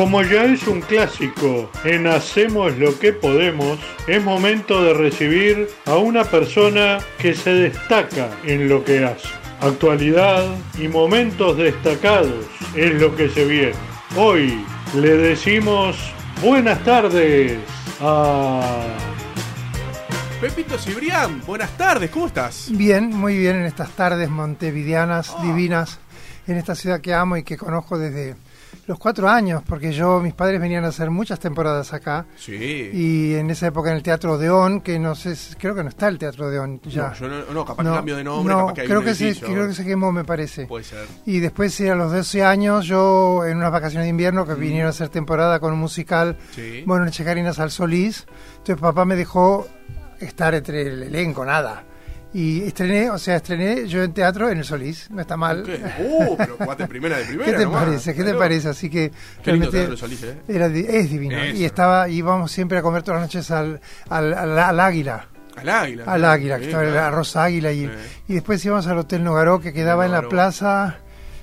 Como ya es un clásico en Hacemos lo que podemos, es momento de recibir a una persona que se destaca en lo que hace. Actualidad y momentos destacados es lo que se viene. Hoy le decimos buenas tardes a... Pepito Cibrián, buenas tardes, ¿cómo estás? Bien, muy bien en estas tardes montevideanas, divinas, en esta ciudad que amo y que conozco desde los cuatro años, porque yo, mis padres venían a hacer muchas temporadas acá. Sí. Y en esa época en el Teatro Odeón, que no sé, creo que no está el Teatro Odeón ya. No, yo no, no, capaz cambio de nombre, no, capaz que hay creo un que, se, creo que se quemó, me parece. Puede ser. Y después, sí, a los 12 años, yo en unas vacaciones de invierno que vinieron a hacer temporada con un musical, Mm. Sí. bueno, en Checarinas al Solís, entonces papá me dejó estar entre el elenco, nada. Y estrené, o sea, estrené yo en teatro en el Solís, no está mal. ¿Qué? Uh, pero jugaste primera de primera. ¿Qué te nomás. parece? ¿Qué te parece? Así que Qué lindo Solís, ¿eh? era es divino. Eso. Y estaba, íbamos siempre a comer todas las noches al, al, al- al águila. Al águila. Al águila, que estaba el arroz águila. Y, Sí. y después íbamos al Hotel Nogaró, que quedaba en la plaza.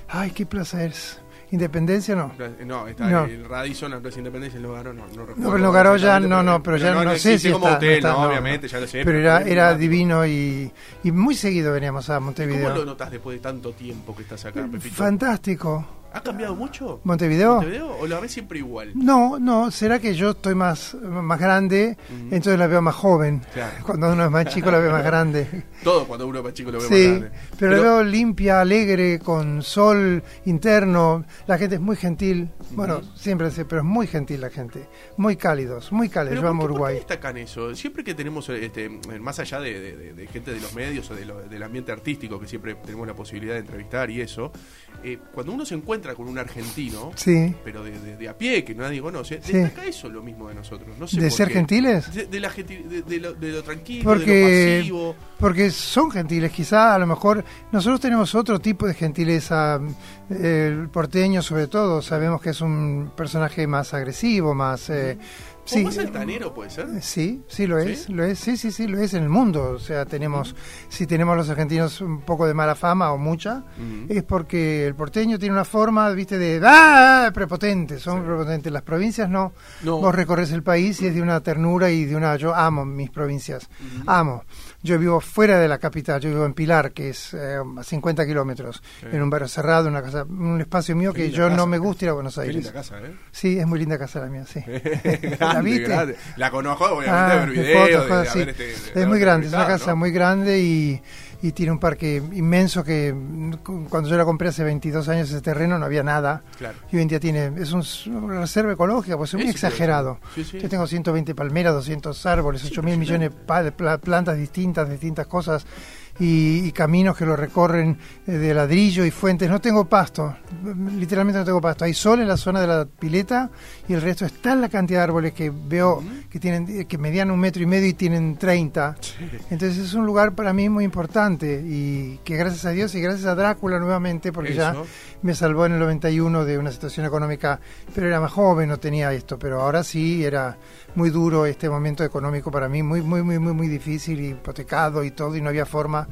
Ay, ¿qué plaza es? ¿Independencia no? No, está No. el Radisson, la Plaza Independencia, el Nogaró, no, no recuerdo. No, pero el Nogaró ya, no, no, pero ya no, sé existe si como está, hotel, no está, no, no, obviamente, no. ya lo sé. Pero era, era divino y, y muy seguido veníamos a ¿Cómo lo Montevideo. notas después de tanto tiempo que estás acá, Pepito? Fantástico. ¿Ha cambiado mucho? ¿Montevideo? ¿Montevideo? ¿O la ves siempre igual? No, no, será que yo estoy más, más grande, entonces la veo más joven. Claro. Cuando uno es más chico la veo más grande. Todo cuando uno es chico lo ve Sí, más grande. pero, la veo limpia, alegre, con sol interno. La gente es muy gentil. Bueno, siempre sé, pero es muy gentil la gente. Muy cálidos, muy cálidos. Pero Yo ¿por amo qué- por qué Uruguay. destacan eso? Siempre que tenemos, este, más allá de, de- de- de gente de los medios o lo- del ambiente artístico, que siempre tenemos la posibilidad de entrevistar y eso, eh, cuando uno se encuentra con un argentino, Sí. pero de, de- de a pie, que nadie conoce, Sí. destaca eso lo mismo de nosotros. No sé ¿De por ser qué. gentiles? De, de la de- de lo, de lo tranquilo, de Porque, lo pasivo. porque son gentiles, quizá a lo mejor nosotros tenemos otro tipo de gentileza, eh, el porteño sobre todo, sabemos que es un personaje más agresivo, más... eh, ¿O más altanero puede ser? Eh, Sí, sí lo es, ¿Sí? lo es, sí, sí, sí, lo es en el mundo. O sea, tenemos, si tenemos los argentinos un poco de mala fama o mucha, es porque el porteño tiene una forma, viste, de ¡ah! prepotente, son prepotentes. Las provincias no. No. Vos recorres el país y es de una ternura y de una. Yo amo mis provincias, amo. Yo vivo fuera de la capital, yo vivo en Pilar, que es eh, a 50 kilómetros, en un barrio cerrado, una casa, un espacio mío Qué que yo no me gusta ir a Buenos Qué Aires. linda casa, ¿eh? Sí, es muy linda casa la mía, sí. grande, viste? grande. La conozco, obviamente, Ah, de ver de videos, fotos, de, cosas de así. haber, este, es muy grande, es una casa ¿no? muy grande y, y tiene un parque inmenso que cu- cuando yo la compré hace 22 años ese terreno no había nada. Claro. Y hoy en día tiene, es un una reserva ecológica, pues es muy exagerado. decir. Sí, sí. Yo tengo 120 palmeras, 200 árboles, 8 mil millones de plantas distintas, distintas cosas. Y, y caminos que lo recorren eh, de ladrillo y fuentes. No tengo pasto, literalmente no tengo pasto. Hay sol en la zona de la pileta y el resto está en la cantidad de árboles que veo que tienen que medían un metro y medio y tienen 30. Entonces es un lugar para mí muy importante y que gracias a Dios y gracias a Drácula nuevamente, porque ya me salvó en el 91 de una situación económica, pero era más joven, no tenía esto, pero ahora sí era muy duro este momento económico para mí, muy, muy, muy, muy, muy difícil, hipotecado y todo, y no había forma,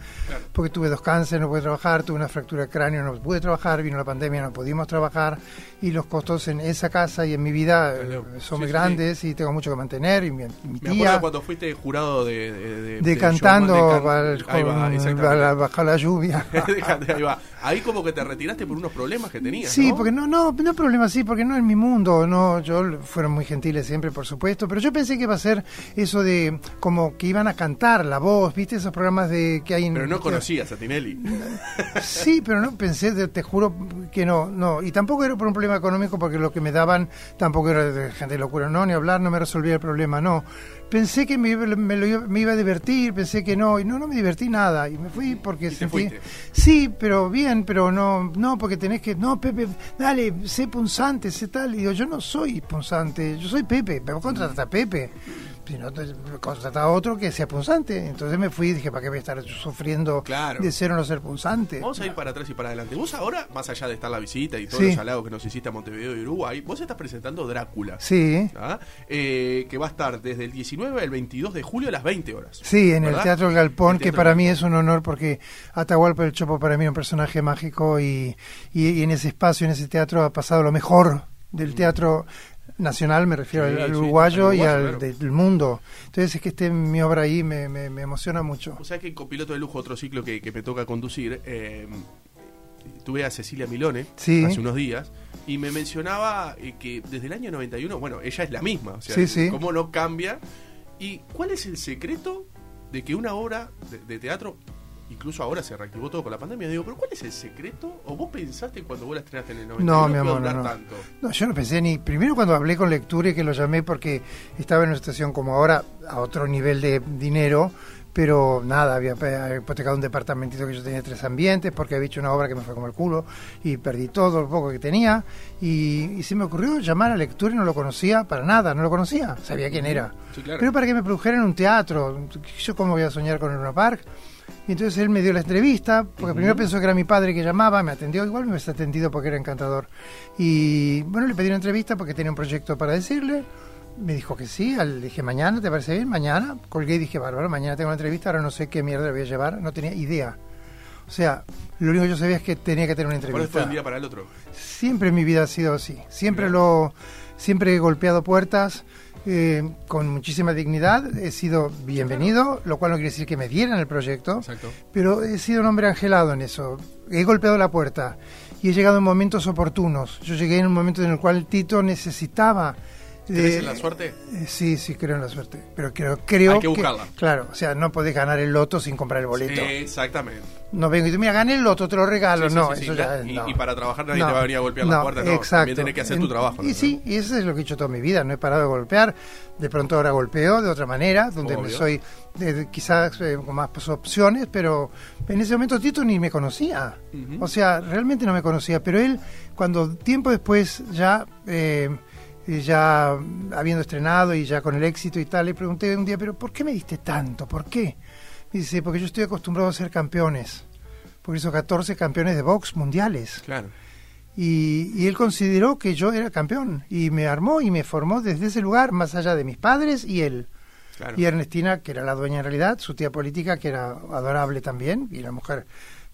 porque tuve dos cánceres, no pude trabajar, tuve una fractura de cráneo, no pude trabajar, vino la pandemia, no pudimos trabajar, y los costos en esa casa y en mi vida eh, son muy sí, grandes y tengo mucho que mantener, y mi, mi Me acuerdo tía... cuando fuiste jurado de... De, de- De del cantando de can- al- Ahí va, con- exactamente. a la- lluvia. Ahí va. Ahí como que te retiraste por unos problemas que tenías, Sí, ¿no? porque no, no, no problema, sí, porque no es mi mundo, no, yo fueron muy gentiles siempre, por supuesto, pero yo pensé que iba a ser eso de como que iban a cantar la voz, viste esos programas de que hay en Pero no conocías a Tinelli. Sí, pero no pensé, te, te juro que no, no, y tampoco era por un problema económico porque lo que me daban tampoco era de gente de locura, no, ni hablar, no me resolvía el problema, no. Pensé que me, iba- me, lo me iba a divertir, pensé que no, y no, no me divertí nada, y me fui porque Y te sentí... fuiste. Sí, pero bien, pero no, no, porque tenés que, no, Pepe, dale, sé punzante, sé tal, y digo, yo no soy punzante, yo soy Pepe, me a Pepe. Si no, te- contrata a otro que sea punzante. Entonces me fui y dije, ¿para qué voy a estar sufriendo Claro. de ser o no ser punzante? Vamos a ir para atrás y para adelante. Vos ahora, más allá de estar la visita y todos Sí. los halagos que nos hiciste a Montevideo y Uruguay, vos estás presentando Drácula. Sí, ¿ah? Eh, que va a estar desde el 19 al 22 de julio a las 20 horas. sí, en ¿verdad? el Teatro El Galpón, El que Teatro para El mí Galpón. es un honor porque Atahualpa el Chopo para mí es un personaje mágico y, y, y en ese espacio, en ese teatro ha pasado lo mejor del teatro nacional, me refiero Sí, al, al sí, uruguayo al y al claro. del mundo. Entonces es que esté mi obra ahí me, me, me emociona mucho. O sea que Copiloto de Lujo, otro ciclo que, que me toca conducir, eh, tuve a Cecilia Milone Sí. hace unos días y me mencionaba eh, que desde el año 91, bueno, ella es la misma, o sea, Sí, sí. cómo no cambia. ¿Y cuál es el secreto de que una obra de, de teatro, incluso ahora se reactivó todo con la pandemia, digo, pero ¿cuál es el secreto? ¿O vos pensaste cuando vos la estrenaste en el 91 No, mi iba a amor, no, no. tanto? No, yo no pensé ni. Primero, cuando hablé con Lecture, que lo llamé porque estaba en una situación como ahora, a otro nivel de dinero, pero nada, había pe- hipotecado un departamentito que yo tenía tres ambientes, porque había hecho una obra que me fue como el culo y perdí todo lo poco que tenía. Y, y se me ocurrió llamar a Lecture, no lo conocía para nada, no lo conocía, sabía quién era. Sí, claro. Pero para que me produjeran un teatro, yo cómo voy a soñar con el Luna Park. Y entonces él me dio la entrevista, porque primero pensó que era mi padre que llamaba, me atendió, igual me hubiese atendido porque era encantador. Y bueno, le pedí una entrevista porque tenía un proyecto para decirle. Me dijo que sí, le dije mañana, ¿te parece bien? Mañana. Colgué y dije, bárbaro, mañana tengo una entrevista, ahora no sé qué mierda le voy a llevar, no tenía idea. O sea, lo único que yo sabía es que tenía que tener una fue entrevista. de un día para el otro. Siempre en mi vida ha sido así. Siempre lo, siempre he golpeado puertas eh, con muchísima dignidad. He sido bienvenido, lo cual no quiere decir que me dieran el proyecto, Exacto. pero he sido un hombre angelado en eso. He golpeado la puerta y he llegado en momentos oportunos. Yo llegué en un momento en el cual Tito necesitaba. ¿Crees en la suerte? eh, Sí, sí, creo en la suerte. Pero creo, creo Hay que buscarla. Claro, o sea, no podés ganar el loto sin comprar el boleto. Exactamente. No vengo y digo, mira, gané el loto, te lo regalo. Sí, sí, no, sí, eso sí. ya y, no. y para trabajar nadie No, te va a venir a golpear la no, puerta, no. Exacto. También tenés que hacer tu trabajo. Y sí, y eso es lo que he hecho toda mi vida. No he parado de golpear. De pronto ahora golpeo de otra manera, donde me soy quizás eh, con más pues, opciones, pero en ese momento Tito ni me conocía. O sea, realmente no me conocía. Pero él, cuando tiempo después ya... eh, ya habiendo estrenado y ya con el éxito y tal, le pregunté un día, pero ¿por qué me diste tanto? ¿Por qué? Me dice, porque yo estoy acostumbrado a ser campeones. Porque hizo 14 campeones de box mundiales. Claro. Y, y él consideró que yo era campeón y me armó y me formó desde ese lugar, más allá de mis padres y él. Claro. Y Ernestina, que era la dueña en realidad, su tía política, que era adorable también, y una mujer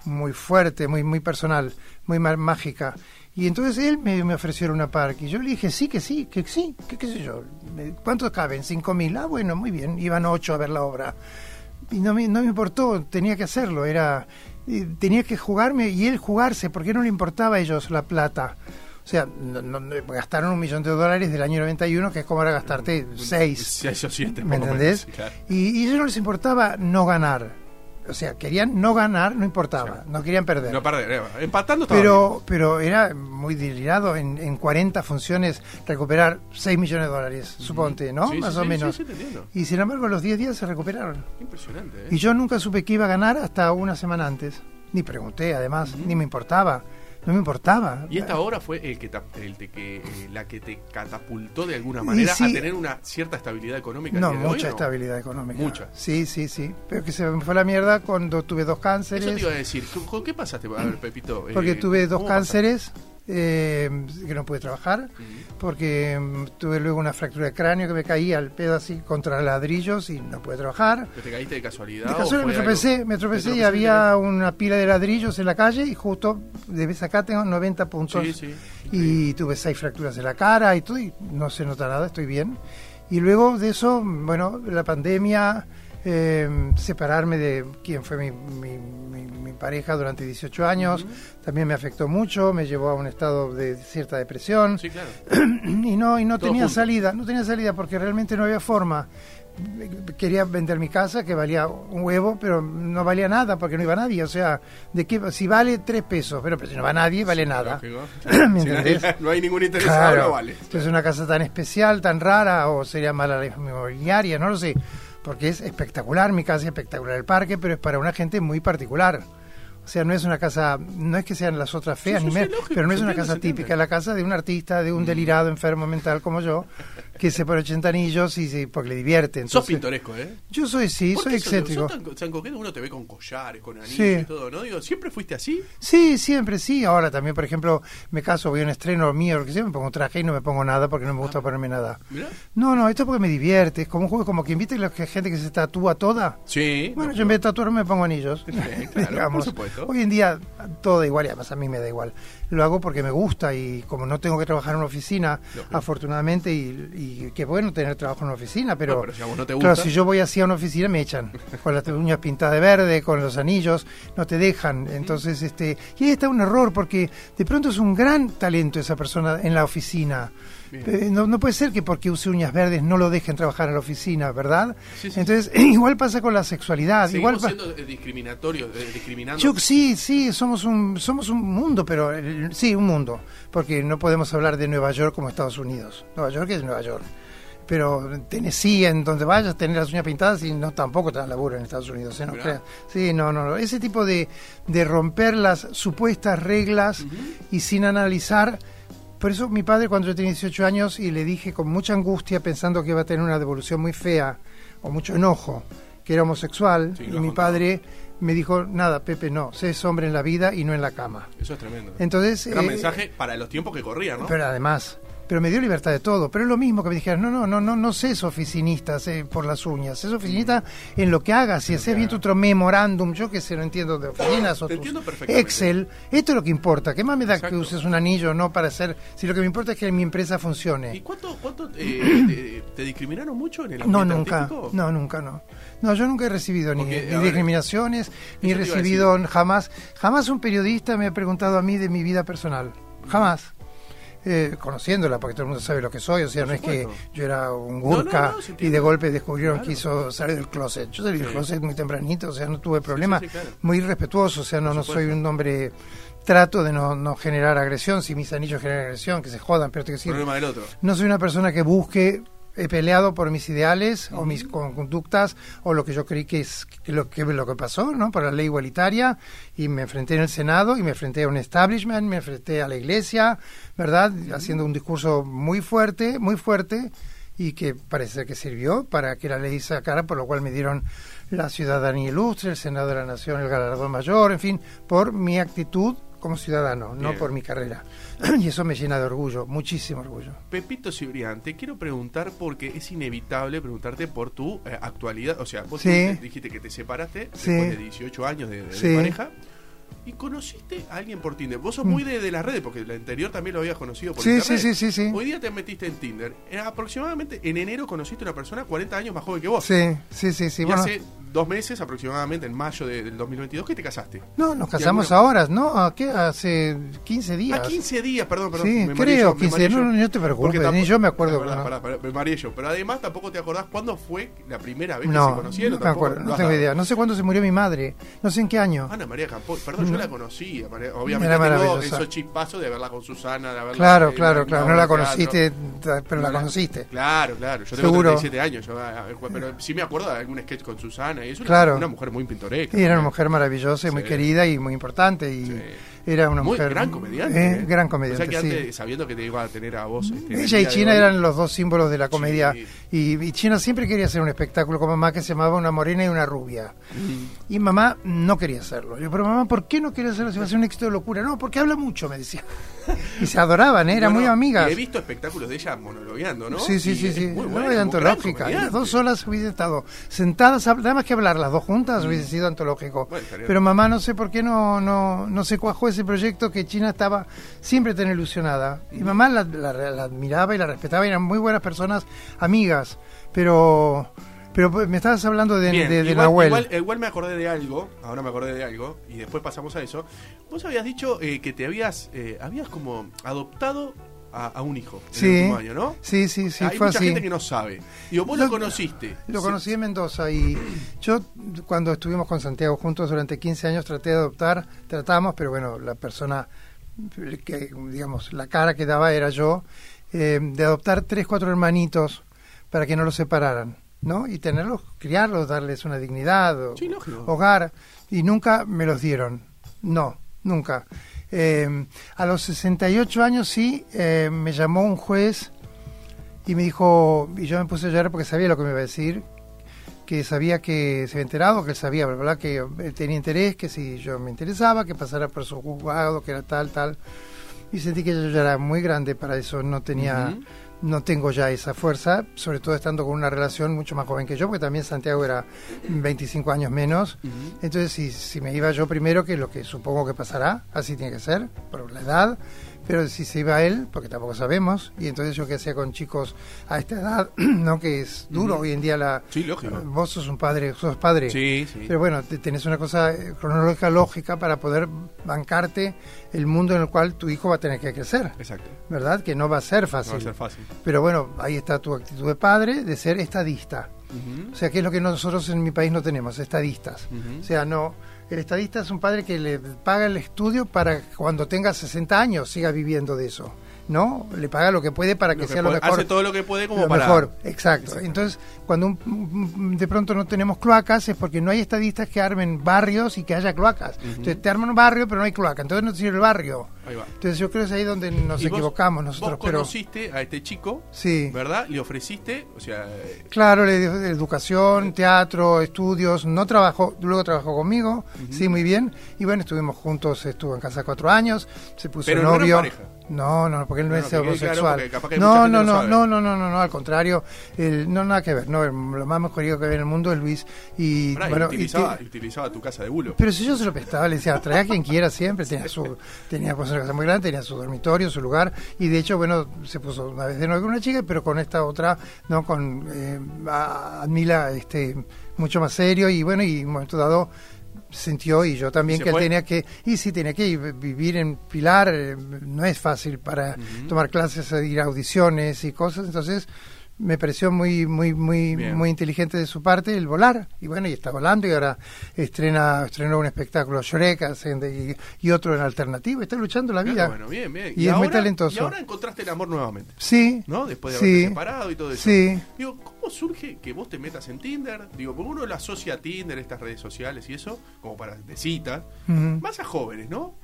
muy fuerte, muy, muy personal, muy mágica. Y entonces él me, me ofreció una parque. Y yo le dije, sí, que sí, que sí, que qué sé yo. ¿Cuántos caben? ¿Cinco mil? Ah, bueno, muy bien. Iban ocho a ver la obra. Y no me, no me importó, tenía que hacerlo. Era, tenía que jugarme y él jugarse, porque no le importaba a ellos la plata. O sea, no- gastaron un millón de dólares del año 91, que es como ahora gastarte seis. Seis o siete. ¿Me entendés? menos, claro. Y, y a ellos no les importaba no ganar. O sea, querían no ganar, no importaba, no querían perder. No perder, eh, empatando estaba pero, pero era muy delirado en, en 40 funciones recuperar 6 millones de dólares, suponte, ¿no? Sí, Más sí, o sí, menos. Y sin embargo, los 10 días se recuperaron. Impresionante, ¿eh? Y yo nunca supe que iba a ganar hasta una semana antes. Ni pregunté, además, ni me importaba. No me importaba. Y esta obra fue el que, el de que eh, la que te catapultó de alguna manera sí. a tener una cierta estabilidad económica. No, hoy, mucha ¿o estabilidad económica. Mucha. Sí, sí, sí. Pero que se me fue la mierda cuando tuve dos cánceres. Eso te iba a decir. ¿Con, con qué pasaste? A ver, Pepito. eh, porque tuve dos ¿cómo pasaste? Eh, que no pude trabajar, porque mm, tuve luego una fractura de cráneo que me caía al pedo así contra ladrillos y no pude trabajar. ¿Pero ¿Te caíste de casualidad? De casualidad me tropecé, algo- me tropecé y había una pila de ladrillos en la calle y justo de acá tengo 90 puntos Sí, sí. y tuve seis fracturas en la cara y todo y no se nota nada, estoy bien. Y luego de eso, bueno, la pandemia, eh, separarme de quien fue mi, mi- mi- mi pareja durante 18 años, también me afectó mucho, me llevó a un estado de cierta depresión Sí, claro. y no y no Todo tenía junto. salida, no tenía salida porque realmente no había forma. Quería vender mi casa que valía un huevo, pero no valía nada porque no iba nadie. O sea, de qué si vale tres pesos, pero, pero si no va nadie, vale nada. No hay ningún Claro. no vale. Entonces una casa tan especial, tan rara, o sería mala la inmobiliaria, no lo sé. Porque es espectacular, mi casa es espectacular el parque, pero es para una gente muy particular. O sea, no es una casa, no es que sean las otras feas, Sí, ni sí, lógico, pero no es una entiende, casa típica, es la casa de un artista, de un delirado enfermo mental como yo, que se pone 80 anillos y se, porque le divierte. Sos Entonces, pintoresco, ¿eh? Yo soy, sí, ¿Por soy sos- excéntrico. sos tan, tan coqueto? Uno te ve con collares, con anillos Sí. y todo, ¿no? Digo, ¿siempre fuiste así? Sí, siempre, sí. Ahora también, por ejemplo, me caso, voy a un estreno mío, lo que sea, me pongo traje y no me pongo nada porque no me gusta Ah. ponerme nada. Mirá. No, no, esto porque me divierte. Es como un juego, como que invite a la gente que se tatúa toda. Sí. Bueno, no, yo en vez de tatuarme me pongo anillos. Claro, por supuesto. Hoy en día todo da igual y además a mí me da igual. lo hago porque me gusta y como no tengo que trabajar en una oficina, Lógico. afortunadamente, y, y qué bueno tener trabajo en una oficina, pero, No, pero si a vos no te claro, gusta. si yo voy así a una oficina me echan, con las uñas pintadas de verde, con los anillos, no te dejan. Entonces, este, y ahí está un error, porque de pronto es un gran talento esa persona en la oficina. No, no puede ser que porque use uñas verdes no lo dejen trabajar en la oficina, ¿verdad? Sí, sí, Entonces, igual pasa con la sexualidad. Seguimos Igual siendo eh, discriminatorios, eh, discriminando. yo sí, sí, somos un somos un mundo, pero sí, un mundo, porque no podemos hablar de Nueva York como Estados Unidos. Nueva York es Nueva York. Pero Tennessee, en donde vayas, tener las uñas pintadas y no tampoco te dan laburo en Estados Unidos, ¿eh? no creas. Sí, no, no, no. Ese tipo de, de romper las supuestas reglas y sin analizar. Por eso mi padre cuando yo tenía 18 años y le dije con mucha angustia pensando que iba a tener una devolución muy fea o mucho enojo, que era homosexual, Sí, y mi contado. padre me dijo, nada, Pepe, no, sé es hombre en la vida y no en la cama. Eso es tremendo. Entonces, Gran eh, mensaje para los tiempos que corrían, ¿no? pero además, pero me dio libertad de todo. Pero es lo mismo que me dijeras, no, no, no, no, no seas oficinista sé, por las uñas, sé oficinista en lo que hagas, si haces bien tu otro memorándum, yo que sé, no entiendo de oficinas o tus. Excel, esto es lo que importa. ¿Qué más me da Exacto. que uses un anillo o no para hacer? Si lo que me importa es que mi empresa ¿Y funcione. cuánto, cuánto eh, te, te discriminaron mucho en el No, nunca. artístico? No, nunca, no. No, yo nunca he recibido ni, Porque, ni a ver, discriminaciones, ni he recibido jamás. Jamás un periodista me ha preguntado a mí de mi vida personal. Jamás. Eh, conociéndola, porque todo el mundo sabe lo que soy, o sea, no es que yo era un No, no, gurka no, y de golpe descubrieron Claro. que hizo salir del closet. Yo salí del closet muy tempranito, o sea, no tuve problema. sí, claro. Muy respetuoso, o sea, no, no soy un hombre. Trato de no, no generar agresión. Si mis anillos generan agresión, que se jodan, pero te quiero decir, Problema del otro. no soy una persona que busque he peleado por mis ideales o mis con- conductas o lo que yo creí que es lo que lo que pasó no por la ley igualitaria. Y me enfrenté en el senado y me enfrenté a un establishment me enfrenté a la iglesia verdad haciendo un discurso muy fuerte muy fuerte y que parece que sirvió para que la ley sacara por lo cual me dieron la ciudadanía ilustre el senado de la nación el galardón mayor en fin por mi actitud como ciudadano no por mi carrera y eso me llena de orgullo muchísimo orgullo Pepito Cibrián, te quiero preguntar porque es inevitable preguntarte por tu eh, actualidad. O sea, vos Sí. dijiste- que te separaste Sí. después de 18 años de, de- de Sí. pareja. Y conociste a alguien por Tinder. Vos sos muy de, de las redes, porque el anterior también lo habías conocido por Mm. Sí, internet. sí, sí, sí, sí. Hoy día te metiste en Tinder. Eh, aproximadamente en enero conociste a una persona 40 años más joven que vos. Sí, sí, sí, sí. y Bueno, hace dos meses, aproximadamente en mayo de- del 2022, que te casaste. no, nos casamos ahora, ¿no? ¿A qué? Hace 15 días. A 15 días, perdón, perdón. Sí, me creo, me 15 mareé no, yo. no, no te preocupes, Porque ni yo me acuerdo, Pará, no. pará, me. Pero además tampoco te acordás cuándo fue la primera vez que se No, conocieron. no me tampoco acuerdo, no tengo idea. No sé cuándo se murió mi madre, no sé en qué año. Ana María Campo, perdón, yo No. la conocí. María- Obviamente Era tengo esos chispazos de verla con Susana, de haberla Claro, claro, claro. No la teatro. conociste, ta- pero la No conociste. Claro, claro. Yo tengo Seguro. 37 años, yo, ah, ah, pero sí me acuerdo de algún sketch con Susana. Y es una, Claro. una mujer muy pintoresca. Y era una mujer maravillosa y muy Sí. querida y muy importante. Y Sí. Era una Muy mujer. gran comediante. eh, ¿eh? gran O comediante, sea que sí. sabiendo que te iba a tener a vos. este, Ella y China eran los dos símbolos de la comedia. Sí. Y, y China siempre quería hacer un espectáculo con mamá que se llamaba Una Morena y una Rubia. Mm. Y mamá no quería hacerlo. Yo, pero mamá, ¿por qué no quería hacerlo si va a ser un éxito de locura? No, porque habla mucho, me decía. Y se adoraban, ¿eh? eran muy amigas. he visto espectáculos de ella monologueando, ¿no? Sí, sí, Y sí, sí. Muy buena, antológica. Las dos horas hubiese estado sentadas, nada más que hablar las dos juntas hubiese sido antológico. Mm. Bueno, estaría- Pero mamá no sé por qué no, no, no se cuajó ese proyecto que China estaba siempre tan ilusionada. Y mamá la, la- la admiraba y la respetaba y eran muy buenas personas, amigas. Pero, pero pues, me estabas hablando de, Bien, de, de igual, Nahuel. igual- igual me acordé de algo, ahora me acordé de algo, y después pasamos a eso. Vos habías dicho eh, que te habías, eh, habías como adoptado a, a un hijo en Sí. el último año, ¿no? Sí, sí, sí, Hay fue mucha así. gente que no sabe. Digo, vos lo, Lo- conociste. Lo Sí. conocí en Mendoza y yo cuando estuvimos con Santiago juntos durante 15 años traté de adoptar, tratamos, pero bueno, la persona que, digamos, la cara que daba era yo, eh, de adoptar tres, cuatro hermanitos para que no los separaran, ¿no? Y tenerlos, criarlos, darles una dignidad, o- Sí, hogar, y nunca me los dieron, no, nunca. Eh, a los 68 años sí, eh, me llamó un juez y me dijo, y yo me puse a llorar porque sabía lo que me iba a decir, que sabía que se había enterado, que él sabía, bla, que tenía interés, que si yo me interesaba, que pasara por su juzgado, que era tal, tal. Y sentí que yo ya era muy grande para eso, no tenía. No tengo ya esa fuerza, sobre todo estando con una relación mucho más joven que yo, porque también Santiago era 25 años menos. Entonces, si, si me iba yo primero, que es lo que supongo que pasará, así tiene que ser, por la edad, pero si se iba él, porque tampoco sabemos, y entonces yo qué hacía con chicos a esta edad, ¿no? Que es duro hoy en día la... Sí, lógico. Vos sos un padre, sos padre. Sí, sí. Pero bueno, te- tenés una cosa eh, cronológica lógica para poder bancarte el mundo en el cual tu hijo va a tener que crecer, Exacto. ¿verdad? Que no va a ser No fácil. va a ser fácil. Pero bueno, ahí está tu actitud de padre de ser estadista. O sea, que es lo que nosotros en mi país no tenemos, estadistas. O sea, no, el estadista es un padre que le paga el estudio para cuando tenga 60 años siga viviendo de eso. ¿No? Le paga lo que puede para que, sea lo mejor. Hace todo lo que puede como lo para... mejor, exacto. Entonces, cuando un- de pronto no tenemos cloacas es porque no hay estadistas que armen barrios y que haya cloacas. Entonces, te arman un barrio, pero no hay cloaca. Entonces, no sirve el barrio. Ahí va. Entonces, yo creo que es ahí donde nos vos- equivocamos nosotros. Vos pero conociste a este chico, Sí. ¿verdad? Le ofreciste, o sea, Claro, le dio educación, teatro, estudios, no trabajó, luego trabajó conmigo, sí, muy bien, y bueno, estuvimos juntos, estuvo en casa cuatro años, se puso Pero no novio. pareja. No, no, porque él no, No, es no, claro, homosexual. mucha no, no, no no, no, no, no, no, no, al contrario, el- no nada que ver, no, lo más mejorido que había en el mundo es Luis y pará, bueno, y utilizaba, te- y utilizaba tu casa de bulo. pero si yo se lo prestaba, le decía, trae a quien quiera siempre, tenía su, tenía pues, una casa muy grande, tenía su dormitorio, su lugar, y de hecho, bueno, se puso una vez de nuevo con una chica, pero con esta otra, no, con eh, Admila, este, mucho más serio, y bueno, y en un momento dado sintió, y yo también, ¿Se que él tenía que, y sí, tenía que ir- vivir en Pilar, eh, no es fácil para tomar clases, ir a audiciones y cosas, entonces me pareció muy muy muy Bien. muy inteligente de su parte el volar y bueno y está volando y ahora estrena estrenó un espectáculo Shrek y, y otro en alternativo está luchando la vida Bueno, bien, bien. Y es muy talentoso. Y ahora encontraste el amor nuevamente, sí ¿no? Después de sí, haberte separado y todo eso. sí Digo, ¿cómo surge que vos te metas en Tinder? Digo, porque uno lo asocia a Tinder, estas redes sociales y eso, como para de citas. Ujú. Más a jóvenes, ¿no?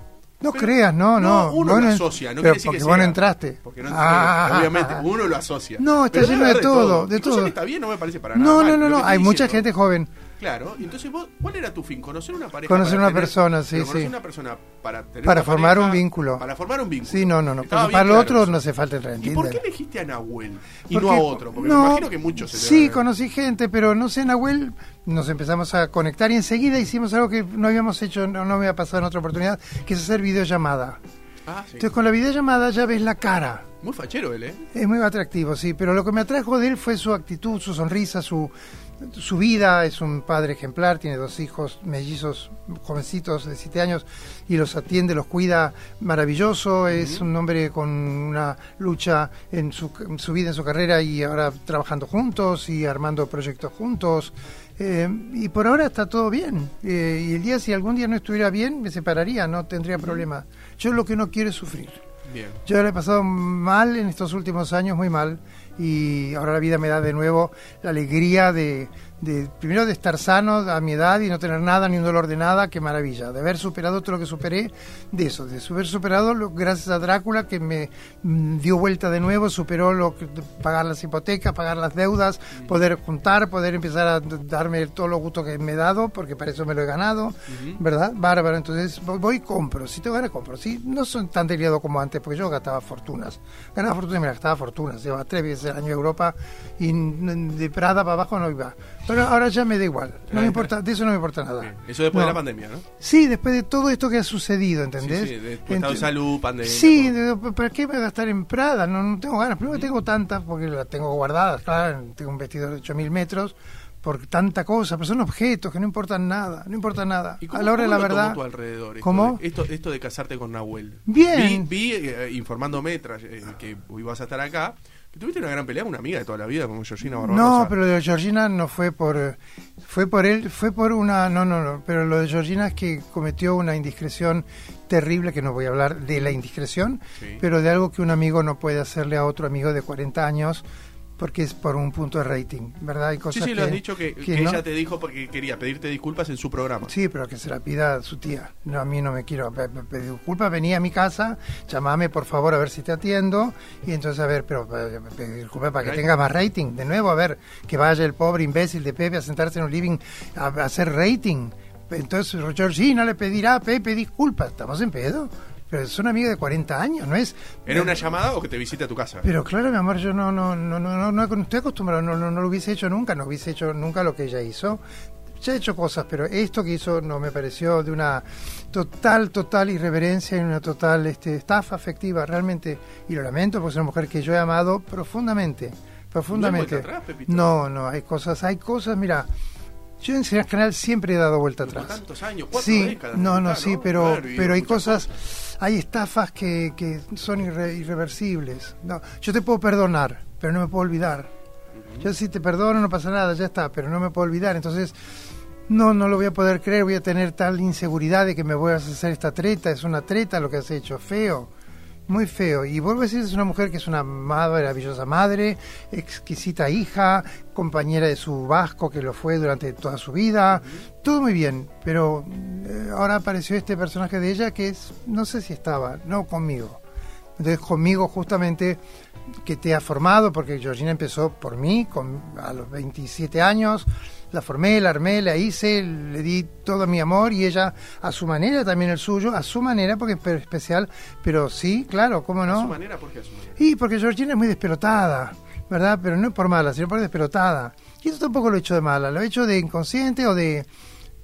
No Pero- creas no no uno vos lo no- asocia, no pero quiere decir porque que vos no sea. entraste Porque no Ah, obviamente, ah, uno lo asocia. No, está lleno de todo, de Y cosa todo. está bien, no me parece para no nada. no mal, no no estoy hay mucha gente joven Claro, entonces vos, ¿cuál era tu fin? ¿Conocer una pareja? Conocer una tener- persona, sí, conocer sí. una persona para tener Para formar pareja, un vínculo. Para formar un vínculo. sí no no no para lo claro otro eso. no hace falta en ¿Y por qué elegiste a Nahuel y Porque- no a otro? Porque me imagino que muchos se Sí, conocí gente, pero no sé, Nahuel, nos empezamos a conectar y enseguida hicimos algo que no habíamos hecho, no, no me había pasado en otra oportunidad, que es hacer videollamada. Ah, sí. Entonces con la videollamada ya ves la cara. Muy fachero él, ¿eh? Es muy atractivo, sí, pero lo que me atrajo de él fue su actitud, su sonrisa, su, su vida. Es un padre ejemplar, tiene dos hijos mellizos, jovencitos de siete años, y los atiende, los cuida maravilloso. Es un hombre con una lucha en su, en su vida, en su carrera, y ahora trabajando juntos y armando proyectos juntos. Eh, y por ahora está todo bien. Eh, y el día, si algún día no estuviera bien, me separaría, no tendría problema. Yo lo que no quiero es sufrir. Bien. Yo lo he pasado mal en estos últimos años, muy mal, y ahora la vida me da de nuevo la alegría de, de, primero de estar sano a mi edad y no tener nada, ni un dolor de nada, qué maravilla, de haber superado todo lo que superé, de eso, de haber superado lo- gracias a Drácula que me mm, dio vuelta de nuevo, superó lo que, pagar las hipotecas, pagar las deudas, poder juntar, poder empezar a darme todos los gustos que me he dado, porque para eso me lo he ganado, ¿verdad? Bárbaro, entonces voy, y compro, si tengo ganas compro, sí, no son tan delgado como antes, porque yo gastaba fortunas, ganaba fortunas y me gastaba fortunas, llevaba tres veces el año a Europa y de Prada para abajo no iba, ahora ya me da igual, no me importa, de eso no me importa nada. Bien. Eso después No. de la pandemia, ¿no? Sí, después de todo esto que ha sucedido, ¿entendés? Sí, sí, de tu estado de Ent- salud, pandemia. Sí, todo. ¿para qué voy a gastar en Prada? No, no tengo ganas. Primero que tengo tantas, porque las tengo guardadas, claro, tengo un vestido de 8000 metros, por tanta cosa, pero son objetos que no importan nada, no importa nada. ¿Y cómo- A la hora de la verdad. tu alrededor? Esto ¿Cómo? de- esto, esto de casarte con Nahuel. Bien. Vi, vi, eh, informándome eh, que ibas a estar acá, tuviste una gran pelea con una amiga de toda la vida, como Georgina Barbarosa. No, pero lo de Georgina no fue por eh, fue por él, fue por una no, no, no, pero lo de Georgina es que cometió una indiscreción terrible que no voy a hablar de la indiscreción, Sí. pero de algo que un amigo no puede hacerle a otro amigo de 40 años porque es por un punto de rating, ¿verdad? Hay Sí, cosas sí, lo has que- dicho que, que que no- ella te dijo porque quería pedirte disculpas en su programa. Sí, pero que se la pida a su tía. No, a mí no me quiero pe- pe- pedir disculpas. Venía a mi casa, llamame por favor a ver si te atiendo. Y entonces, a ver, pero pedir disculpas para que tenga más rating. De nuevo, a ver, que vaya el pobre imbécil de Pepe a sentarse en un living a, a hacer rating. Entonces, Georgina le pedirá a Pepe disculpas. ¿Estamos en pedo? Pero son amigos de 40 años, ¿no es? ¿Era una llamada o que te visite a tu casa? Pero claro, mi amor, yo no, no, no, no, no, estoy acostumbrado, no, no, no lo hubiese hecho nunca, no hubiese hecho nunca lo que ella hizo. Ya he hecho cosas, pero esto que hizo no me pareció de una total, total irreverencia y una total este, estafa afectiva, realmente. Y lo lamento porque es una mujer que yo he amado profundamente, profundamente. ¿No, no, no, hay cosas, hay cosas, mira, yo en Canal siempre he dado vuelta atrás. tantos años, cuatro sí, décadas. No, no, sí, pero, pero hay cosas, hay estafas que, que son irreversibles. No, yo te puedo perdonar, pero no me puedo olvidar. Yo sí te perdono, no pasa nada, ya está, pero no me puedo olvidar. Entonces, no, no lo voy a poder creer, voy a tener tal inseguridad de que me voy a hacer esta treta, es una treta lo que has hecho, feo, muy feo. Y vuelvo a decir, es una mujer que es una maravillosa madre, exquisita hija, compañera de su vasco que lo fue durante toda su vida, todo muy bien, pero eh, ahora apareció este personaje de ella que es, no sé si estaba, no conmigo. Entonces conmigo justamente que te ha formado, porque Georgina empezó por mí con, a los 27 años, la formé, la armé, la hice, le di todo mi amor y ella a su manera, también el suyo, a su manera, porque es especial, pero sí, claro, ¿cómo no? ¿A su manera? ¿Por qué a su manera? Y porque Georgina es muy despelotada, ¿verdad? Pero no por mala, sino por despelotada. Y esto tampoco lo he hecho de mala, lo he hecho de inconsciente o de...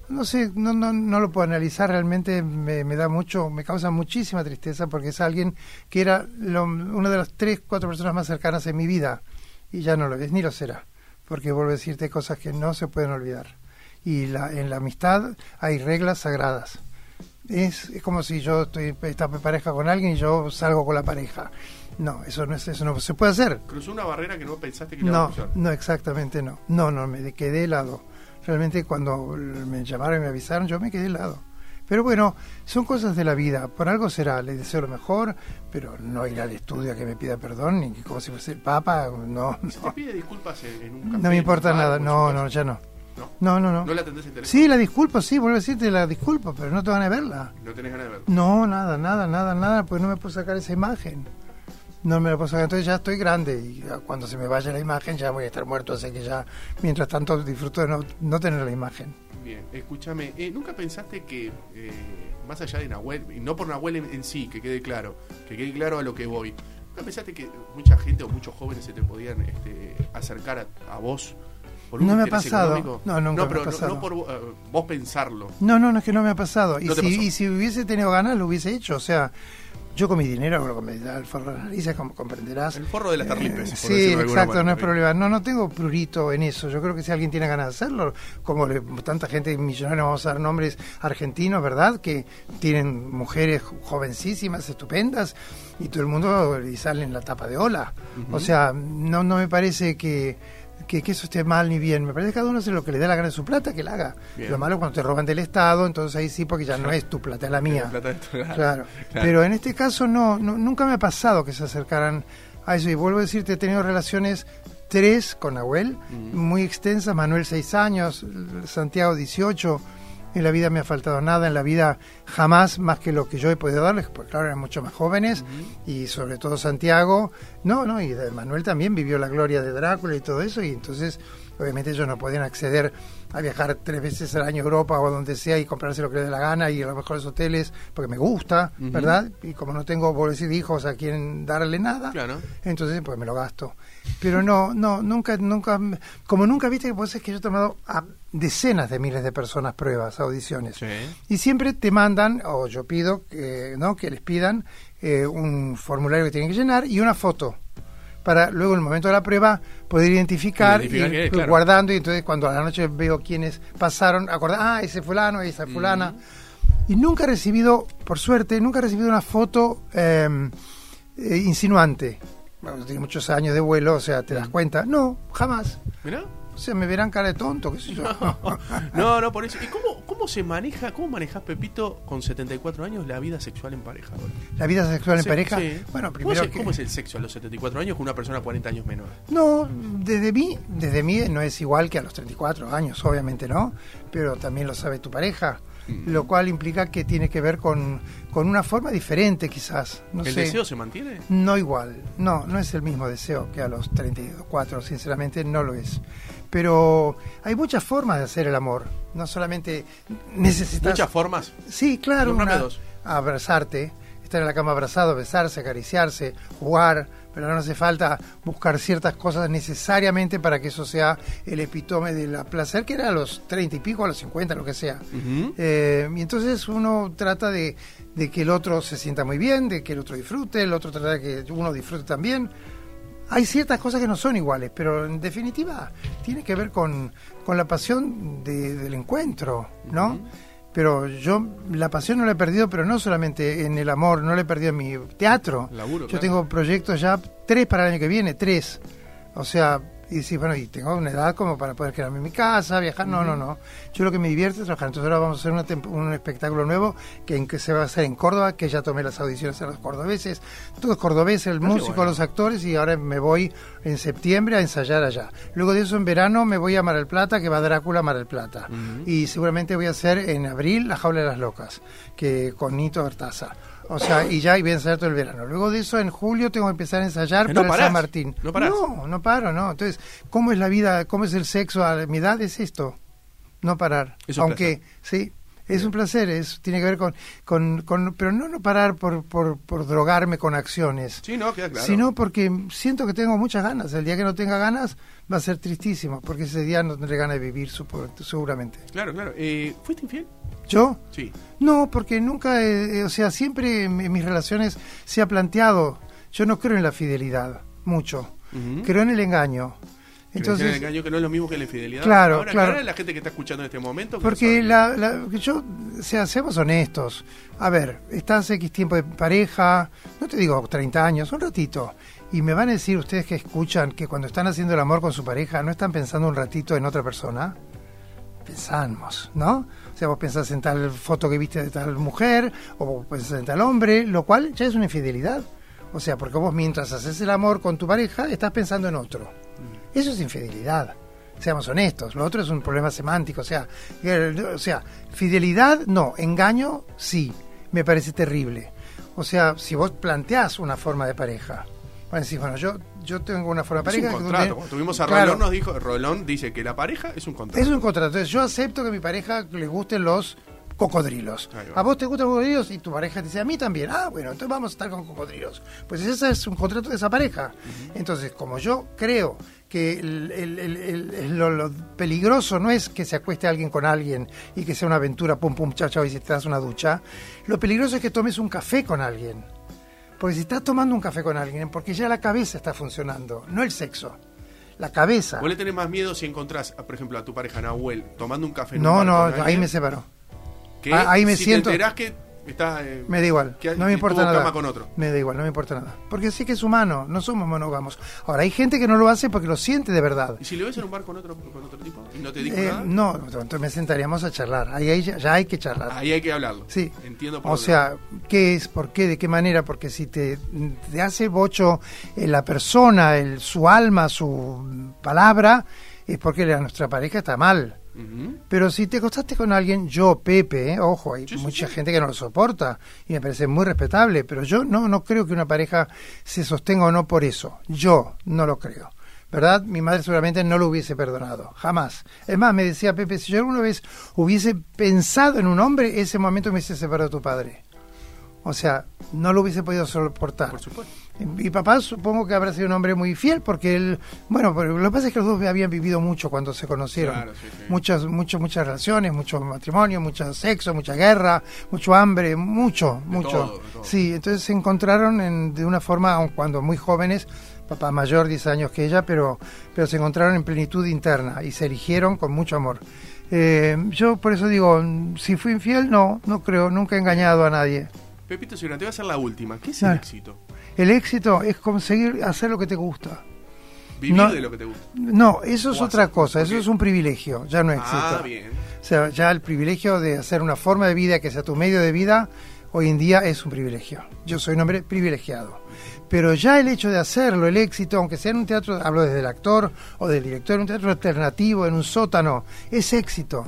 No sé, no, no, no lo puedo analizar, realmente me, da mucho, me causa muchísima tristeza porque es alguien que era una de las tres, cuatro personas más cercanas en mi vida y ya no lo es, ni lo será porque vuelvo a decirte cosas que no se pueden olvidar. Y la, en la amistad hay reglas sagradas. Es, es como si yo estoy esta pareja con alguien y yo salgo con la pareja. No, eso no es eso no se puede hacer. Cruzó una barrera que no pensaste que no, iba a. No, exactamente no. No, no, me quedé helado. Realmente cuando me llamaron y me avisaron, yo me quedé helado. Pero bueno, son cosas de la vida. Por algo será. Le deseo lo mejor, pero no ir al estudio a que me pida perdón, ni como si fuese el Papa. No, no. te pide disculpas en un café, No me importa nada. No, no, ya no. No, no, no. ¿No la atendés en teléfono? Sí, la disculpo, sí, vuelvo a decirte la disculpo, pero no te van a verla. ¿No tenés ganas de verla? No, nada, nada, nada, nada, pues no me puedo sacar esa imagen. No me la puedo sacar, entonces ya estoy grande y cuando se me vaya la imagen ya voy a estar muerto, así que ya, mientras tanto, disfruto de no, no tener la imagen. Bien, escúchame, eh, ¿nunca pensaste que, eh, más allá de Nahuel, y no por Nahuel en, sí, que quede claro, que quede claro a lo que voy, ¿nunca pensaste que mucha gente o muchos jóvenes se te podían este, acercar a, vos? Por un no me ha pasado. No, nunca me ha pasado. no por uh, vos pensarlo. No, no, no es que no me ha pasado. Y, si, y si hubiese tenido ganas, lo hubiese hecho. O sea, yo con mi dinero, lo que me da el forro de las narices, como comprenderás. El forro de las tarlipes. Eh, sí, exacto, no es problema. No, no tengo prurito en eso. Yo creo que si alguien tiene ganas de hacerlo, como tanta gente millonaria, vamos a dar nombres argentinos, ¿verdad? Que tienen mujeres jovencísimas, estupendas, y todo el mundo y sale en la tapa de ola. O sea, no, no me parece que que, eso esté mal ni bien. Me parece que cada uno hace lo que le dé la gana de su plata, que la haga. Lo malo es cuando te roban del Estado, entonces ahí sí, porque ya no es tu plata, es la mía. claro. Pero en este caso no, nunca me ha pasado que se acercaran a eso. Y vuelvo a decirte, he tenido relaciones tres con Nahuel, muy extensas, Manuel seis años, Santiago 18 en la vida me ha faltado nada, en la vida jamás más que lo que yo he podido darles, porque claro, eran mucho más jóvenes, y sobre todo Santiago, no, no, y Manuel también vivió la gloria de Drácula y todo eso, y entonces obviamente ellos no podían acceder a viajar tres veces al año a Europa o a donde sea y comprarse lo que les dé la gana y a los mejores hoteles, porque me gusta, ¿verdad? Y como no tengo, por decir, hijos a quien darle nada, entonces pues me lo gasto. Pero no, no, nunca, nunca, como nunca viste que pues es que yo he tomado a decenas de miles de personas pruebas, audiciones. Y siempre te mandan, o yo pido que, ¿no? que les pidan eh, un formulario que tienen que llenar y una foto para luego en el momento de la prueba poder identificar, y, guardando y entonces cuando a la noche veo quiénes pasaron, acordar, ah, ese fulano, esa fulana. Y nunca he recibido, por suerte, nunca he recibido una foto em, eh, insinuante. Bueno, tiene muchos años de vuelo, o sea, te das cuenta. No, jamás. ¿Mira? O sea, me verán cara de tonto, qué sé yo. No, no, por eso. ¿Y cómo, cómo se maneja, cómo manejas, Pepito, con 74 años, la vida sexual en pareja? ¿La vida sexual en pareja? Bueno, primero. ¿Cómo, ¿Cómo, es el sexo a los 74 años con una persona 40 años menor? No, desde mí, desde mí no es igual que a los 34 años, obviamente no, pero también lo sabe tu pareja. Mm. Lo cual implica que tiene que ver con, con una forma diferente, quizás. No ¿El deseo se mantiene? No igual. No, no es el mismo deseo que a los 34, sinceramente no lo es pero hay muchas formas de hacer el amor. No solamente necesitas... ¿Muchas formas? Sí, claro. abrazarte, estar en la cama abrazado, besarse, acariciarse, jugar, pero no hace falta buscar ciertas cosas necesariamente para que eso sea el epítome del placer, que era a los 30 y pico, a los 50, lo que sea. Eh, y entonces uno trata de, de que el otro se sienta muy bien, de que el otro disfrute, el otro trata de que uno disfrute también hay ciertas cosas que no son iguales, pero en definitiva tiene que ver con, con la pasión del encuentro, ¿no? Pero yo la pasión no la he perdido, pero no solamente en el amor, no la he perdido en mi teatro. yo tengo proyectos ya, tres para el año que viene, tres. O sea, y decís, bueno, y tengo una edad como para poder quedarme en mi casa, viajar. No, no, no. Yo lo que me divierte es trabajar. Entonces ahora vamos a hacer un espectáculo nuevo que, en, que se va a hacer en Córdoba, que ya tomé las audiciones a los cordobeses. Todo es cordobés, el músico, los actores, y ahora me voy en septiembre a ensayar allá. Luego de eso, en verano, me voy a Mar del Plata, que va Drácula a Mar del Plata. Y seguramente voy a hacer en abril La Jaula de las Locas, que con Nito Bertaza. O sea, y ya y voy a ensayar todo el verano. Luego de eso, en julio tengo que empezar a ensayar para San Martín. No No, no paro, no. Entonces, ¿cómo es la vida, cómo es el sexo a mi edad? Es esto, no parar. Aunque, sí, es un placer, es, tiene que ver con, con, con pero no, no parar por, por, por, drogarme con acciones. Sí, no, queda claro. Sino porque siento que tengo muchas ganas. El día que no tenga ganas va a ser tristísimo, porque ese día no tendré ganas de vivir, seguramente. Claro, claro. Eh, ¿Fuiste infiel? ¿Yo? Sí. No, porque nunca, o sea, siempre en mis relaciones se ha planteado, yo no creo en la fidelidad, mucho, creo en el engaño. Entonces, el engaño que no es lo mismo que la infidelidad. Claro, Ahora, claro. la gente que está escuchando en este momento. Porque la, la, yo, o sea, seamos honestos. A ver, estás X tiempo de pareja, no te digo 30 años, un ratito. Y me van a decir ustedes que escuchan que cuando están haciendo el amor con su pareja no están pensando un ratito en otra persona. Pensamos, ¿no? O sea, vos pensás en tal foto que viste de tal mujer, o vos pensás en tal hombre, lo cual ya es una infidelidad. O sea, porque vos mientras haces el amor con tu pareja, estás pensando en otro. Eso es infidelidad. Seamos honestos. Lo otro es un problema semántico. O sea, o sea, fidelidad, no. Engaño, sí. Me parece terrible. O sea, si vos planteás una forma de pareja, bueno, yo, yo tengo una forma de pareja. Es un contrato. tuvimos a Rolón, nos dijo, Rolón dice que la pareja es un contrato. Es un contrato. Entonces yo acepto que a mi pareja le gusten los cocodrilos. A vos te gustan los cocodrilos y tu pareja te dice a mí también. Ah, bueno, entonces vamos a estar con cocodrilos. Pues ese es un contrato de esa pareja. Entonces, como yo creo que lo, peligroso no es que se acueste alguien con alguien y que sea una aventura, pum, pum, chao, chao, y se te das una ducha. Lo peligroso es que tomes un café con alguien. Porque si estás tomando un café con alguien, porque ya la cabeza está funcionando, no el sexo. La cabeza. ¿Vos le tenés más miedo si encontrás, por ejemplo, a tu pareja Nahuel tomando un café en No, un no, ahí me separó. Ah, ahí me siento. Te enterás que eh, me da igual, no me importa nada. con otro. Me da igual, no me importa nada. Porque sí que es humano, no somos monógamos. Ahora, hay gente que no lo hace porque lo siente de verdad. ¿Y si le ves en un bar con otro, con otro tipo? ¿Y no te dijo eh, nada? No, entonces me sentaríamos a charlar. Ahí, ya, hay que charlar. Ahí hay que hablarlo. Sí. Entiendo por O sea, ¿qué es? ¿Por qué? ¿De qué manera? Porque si te, te hace bocho eh, la persona, el, su alma, su palabra, es porque la, nuestra pareja está mal. Pero si te acostaste con alguien, yo, Pepe, eh, ojo, hay mucha gente que no lo soporta y me parece muy respetable, pero yo no, no creo que una pareja se sostenga o no por eso. Yo no lo creo. ¿Verdad? Mi madre seguramente no lo hubiese perdonado, jamás. Es más, me decía Pepe, si yo alguna vez hubiese pensado en un hombre, ese momento me hubiese separado tu padre. O sea, no lo hubiese podido soportar. Por supuesto. Mi papá supongo que habrá sido un hombre muy fiel porque él, bueno, lo que pasa es que los dos habían vivido mucho cuando se conocieron. Muchas, muchas, muchas relaciones, mucho matrimonio, mucho sexo, mucha guerra, mucho hambre, mucho, mucho. Sí, entonces se encontraron de una forma, cuando muy jóvenes, papá mayor, 10 años que ella, pero, pero se encontraron en plenitud interna y se eligieron con mucho amor. Eh, yo por eso digo, si fui infiel, no, no creo, nunca he engañado a nadie. Pepito si te voy a hacer la última. ¿Qué es el éxito? El éxito es conseguir hacer lo que te gusta. Vivir de lo que te gusta. No, eso es otra cosa, eso es un privilegio, ya no ah, existe. Ah, bien. O sea, ya el privilegio de hacer una forma de vida que sea tu medio de vida, hoy en día es un privilegio. Yo soy un hombre privilegiado. Pero ya el hecho de hacerlo, el éxito, aunque sea en un teatro, hablo desde el actor o del director, en un teatro alternativo, en un sótano, es éxito.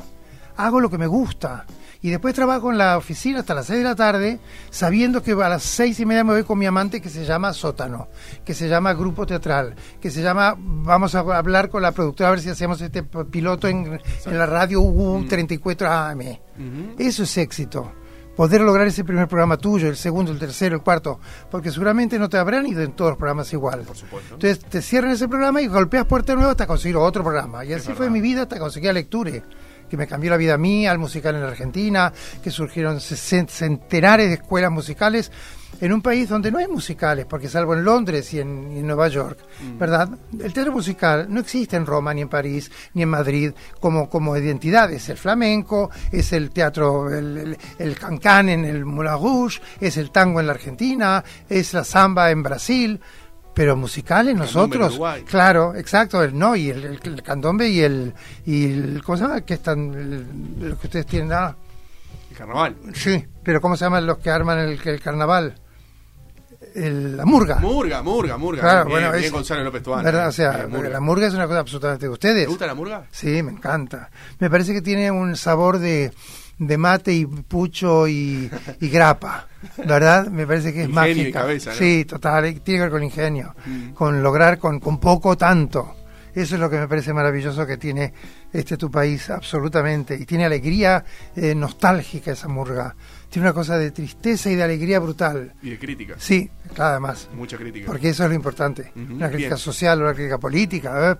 Hago lo que me gusta y después trabajo en la oficina hasta las 6 de la tarde, sabiendo que a las seis y media me voy con mi amante que se llama Sótano, que se llama Grupo Teatral, que se llama, vamos a hablar con la productora a ver si hacemos este piloto en, la radio U34 AM. Eso es éxito. poder lograr ese primer programa tuyo, el segundo, el tercero, el cuarto, porque seguramente no te habrán ido en todos los programas igual. Por supuesto. Entonces te cierran ese programa y golpeas puerta nueva hasta conseguir otro programa. Y así fue mi vida hasta conseguir a Lecture, que me cambió la vida a mí, al musical en la Argentina, que surgieron centenares de escuelas musicales en un país donde no hay musicales, porque salvo en Londres y en, Nueva York, mm. ¿verdad? El teatro musical no existe en Roma, ni en París, ni en Madrid como, como identidad. Es el flamenco, es el teatro, el, el, cancán en el Moulin Rouge, es el tango en la Argentina, es la samba en Brasil. Pero musicales nosotros, claro, exacto, el no y el, candombe y el y el ¿cómo se llama? que están lo que ustedes tienen ah. el carnaval. Sí, pero ¿cómo se llaman los que arman el, el carnaval? la murga. Murga, murga, murga. Claro, bueno, bien Gonzalo López Tuán. ¿verdad? O sea, la murga es una cosa absolutamente de ustedes. ¿Te gusta la murga? Sí, me encanta. Me parece que tiene un sabor de, de mate y pucho y, y grapa, ¿verdad? Me parece que es mágica. Y cabeza, ¿no? Sí, total, tiene que ver con ingenio, mm. con lograr con, con poco tanto. Eso es lo que me parece maravilloso que tiene este tu país, absolutamente. Y tiene alegría eh, nostálgica esa murga tiene una cosa de tristeza y de alegría brutal. Y de crítica. Sí, nada más. Mucha crítica. Porque eso es lo importante. una crítica social, una crítica política.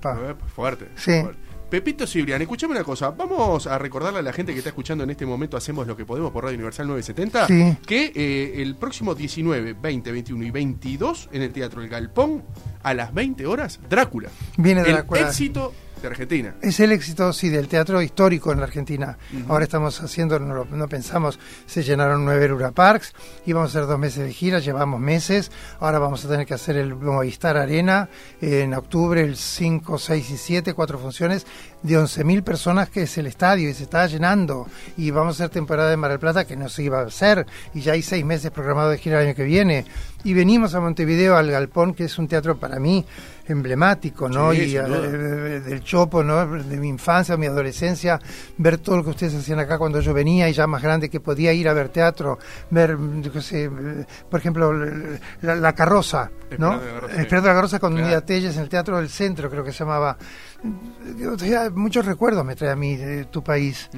fuerte. Sí. Pepito Cibrián, escúchame una cosa. Vamos a recordarle a la gente que está escuchando en este momento Hacemos lo que podemos por Radio Universal 970 que eh, el próximo 19, 20, 21 y 22 en el Teatro El Galpón a las 20 horas, Drácula. Viene Drácula. El éxito de Argentina. Es el éxito, sí, del teatro histórico en la Argentina. Ahora estamos haciendo, no, pensamos, se llenaron nueve Lura Parks, íbamos a hacer dos meses de gira, llevamos meses, ahora vamos a tener que hacer el Movistar Arena en octubre, el 5, 6 y 7, cuatro funciones de 11.000 personas que es el estadio y se está llenando. Y vamos a hacer temporada de Mar del Plata que no se iba a hacer y ya hay seis meses programados de gira el año que viene. Y venimos a Montevideo al Galpón, que es un teatro para mí emblemático, ¿no? y eh, del Chopo, ¿no? De mi infancia, mi adolescencia, ver todo lo que ustedes hacían acá cuando yo venía y ya más grande que podía ir a ver teatro, ver, yo sé, por ejemplo, la, carroza, ¿no? El de la carroza con claro. Telles en el Teatro del Centro, creo que se llamaba muchos recuerdos me trae a mí de tu país,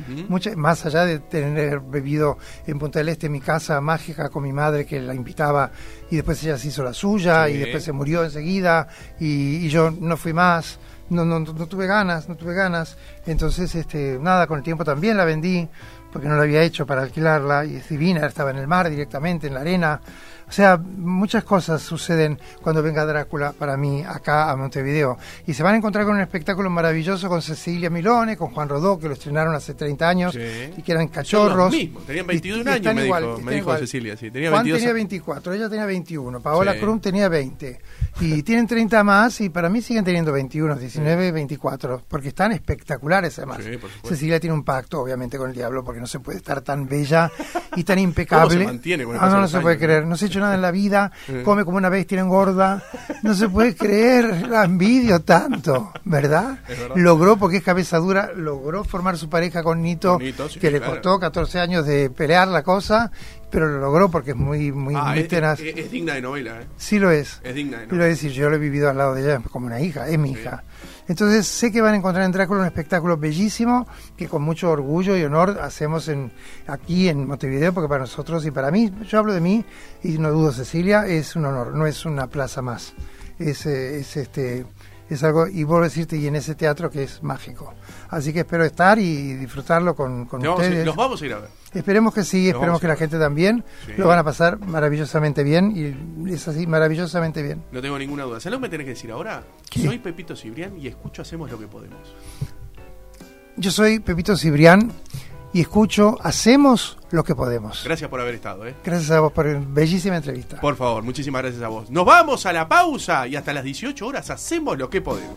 más allá de tener bebido en Punta del Este mi casa mágica con mi madre que la invitaba y después ella se hizo la suya y después se murió enseguida y, yo no fui más. No, no, no, tuve ganas, no tuve ganas. Entonces, este, nada, con el tiempo también la vendí, porque no la había hecho para alquilarla, y es divina, estaba en el mar directamente, en la arena. O sea, muchas cosas suceden cuando venga Drácula para mí acá a Montevideo. Y se van a encontrar con un espectáculo maravilloso con Cecilia Milone, con Juan Rodó, que lo estrenaron hace 30 años y que eran cachorros. Tenían 21 años, me, dijo, me dijo Cecilia. Sí, tenía Juan tenía 24, ella tenía 21, Paola sí. Krum tenía 20. Y tienen 30 más y para mí siguen teniendo 21, 19, 24, porque están espectaculares además. Cecilia tiene un pacto, obviamente, con el diablo, porque no se puede estar tan bella y tan impecable. ¿Cómo se mantiene con ah, no, no se puede creer. No se en la vida, come como una bestia engorda. No se puede creer, la envidio tanto, ¿verdad? Logró, porque es cabeza dura, logró formar su pareja con Nito, que le costó 14 años de pelear la cosa, pero lo logró porque es muy, muy, ah, es, digna de novela, ¿eh? Sí lo es. Es digna de novela. Lo decir, yo lo he vivido al lado de ella como una hija, es mi hija. Entonces sé que van a encontrar en Drácula un espectáculo bellísimo que con mucho orgullo y honor hacemos en, aquí en Montevideo, porque para nosotros y para mí, yo hablo de mí y no dudo Cecilia, es un honor, no es una plaza más. Es, eh, es este es algo, y vuelvo a decirte, y en ese teatro que es mágico. Así que espero estar y disfrutarlo con, con ustedes. nos vamos a ir a ver. Esperemos que sí, esperemos que la gente también lo van a pasar maravillosamente bien y es así, maravillosamente bien. No tengo ninguna duda. ¿Sabes lo que me tenés que decir ahora? Soy Pepito Cibrián y escucho Hacemos lo que podemos. Yo soy Pepito Cibrián y escucho Hacemos lo que podemos. Gracias por haber estado. ¿eh? Gracias a vos por una bellísima entrevista. Por favor, muchísimas gracias a vos. Nos vamos a la pausa y hasta las 18 horas hacemos lo que podemos.